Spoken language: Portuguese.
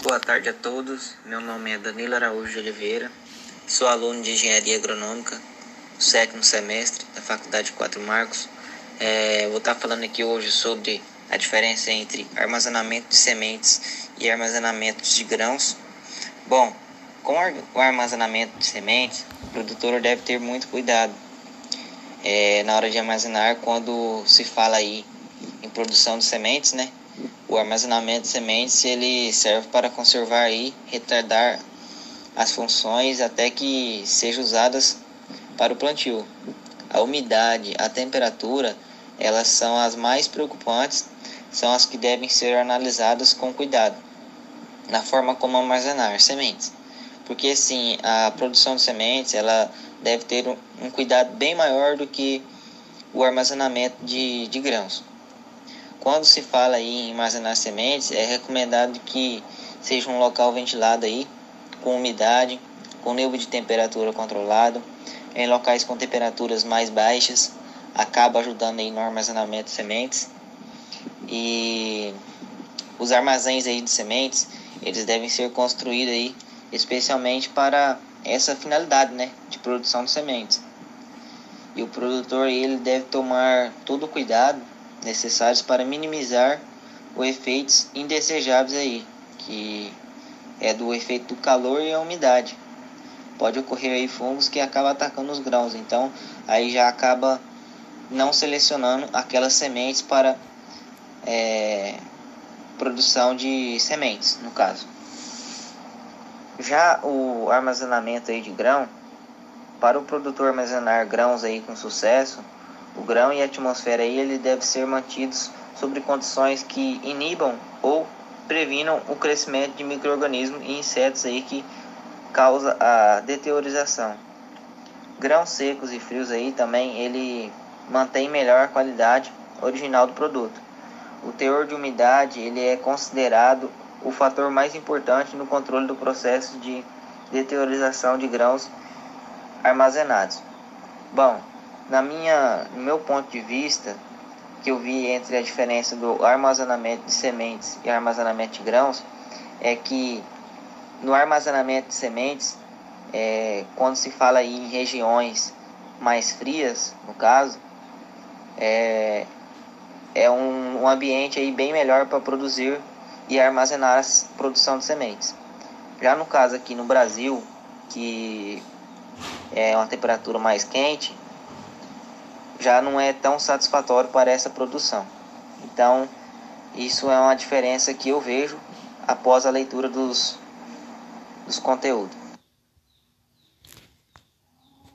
Boa tarde a todos. Meu nome é Danilo Araújo de Oliveira. Sou aluno de Engenharia Agronômica, sétimo semestre da Faculdade Quatro Marcos. É, vou estar falando aqui hoje sobre a diferença entre armazenamento de sementes e armazenamento de grãos. Bom, com o armazenamento de sementes, o produtor deve ter muito cuidado é, na hora de armazenar quando se fala aí em produção de sementes, né? O armazenamento de sementes ele serve para conservar e retardar as funções até que sejam usadas para o plantio. A umidade, a temperatura, elas são as mais preocupantes, são as que devem ser analisadas com cuidado na forma como armazenar sementes. Porque sim, a produção de sementes ela deve ter um, um cuidado bem maior do que o armazenamento de, de grãos. Quando se fala aí em armazenar sementes, é recomendado que seja um local ventilado aí, com umidade, com nível de temperatura controlado, em locais com temperaturas mais baixas, acaba ajudando aí no armazenamento de sementes. E os armazéns aí de sementes, eles devem ser construídos aí especialmente para essa finalidade, né, de produção de sementes. E o produtor ele deve tomar todo o cuidado necessários para minimizar os efeitos indesejáveis aí, que é do efeito do calor e a umidade. Pode ocorrer aí fungos que acabam atacando os grãos, então aí já acaba não selecionando aquelas sementes para é, produção de sementes, no caso. Já o armazenamento aí de grão, para o produtor armazenar grãos aí com sucesso, o grão e a atmosfera aí, ele deve ser mantidos sobre condições que inibam ou previnam o crescimento de microorganismos e insetos aí que causa a deteriorização. Grãos secos e frios aí também ele mantém melhor a qualidade original do produto. O teor de umidade ele é considerado o fator mais importante no controle do processo de deteriorização de grãos armazenados. Bom, na minha, no meu ponto de vista, que eu vi entre a diferença do armazenamento de sementes e armazenamento de grãos, é que no armazenamento de sementes, é, quando se fala em regiões mais frias, no caso, é, é um, um ambiente aí bem melhor para produzir e armazenar a produção de sementes. Já no caso aqui no Brasil, que é uma temperatura mais quente, já não é tão satisfatório para essa produção. Então, isso é uma diferença que eu vejo após a leitura dos, dos conteúdos.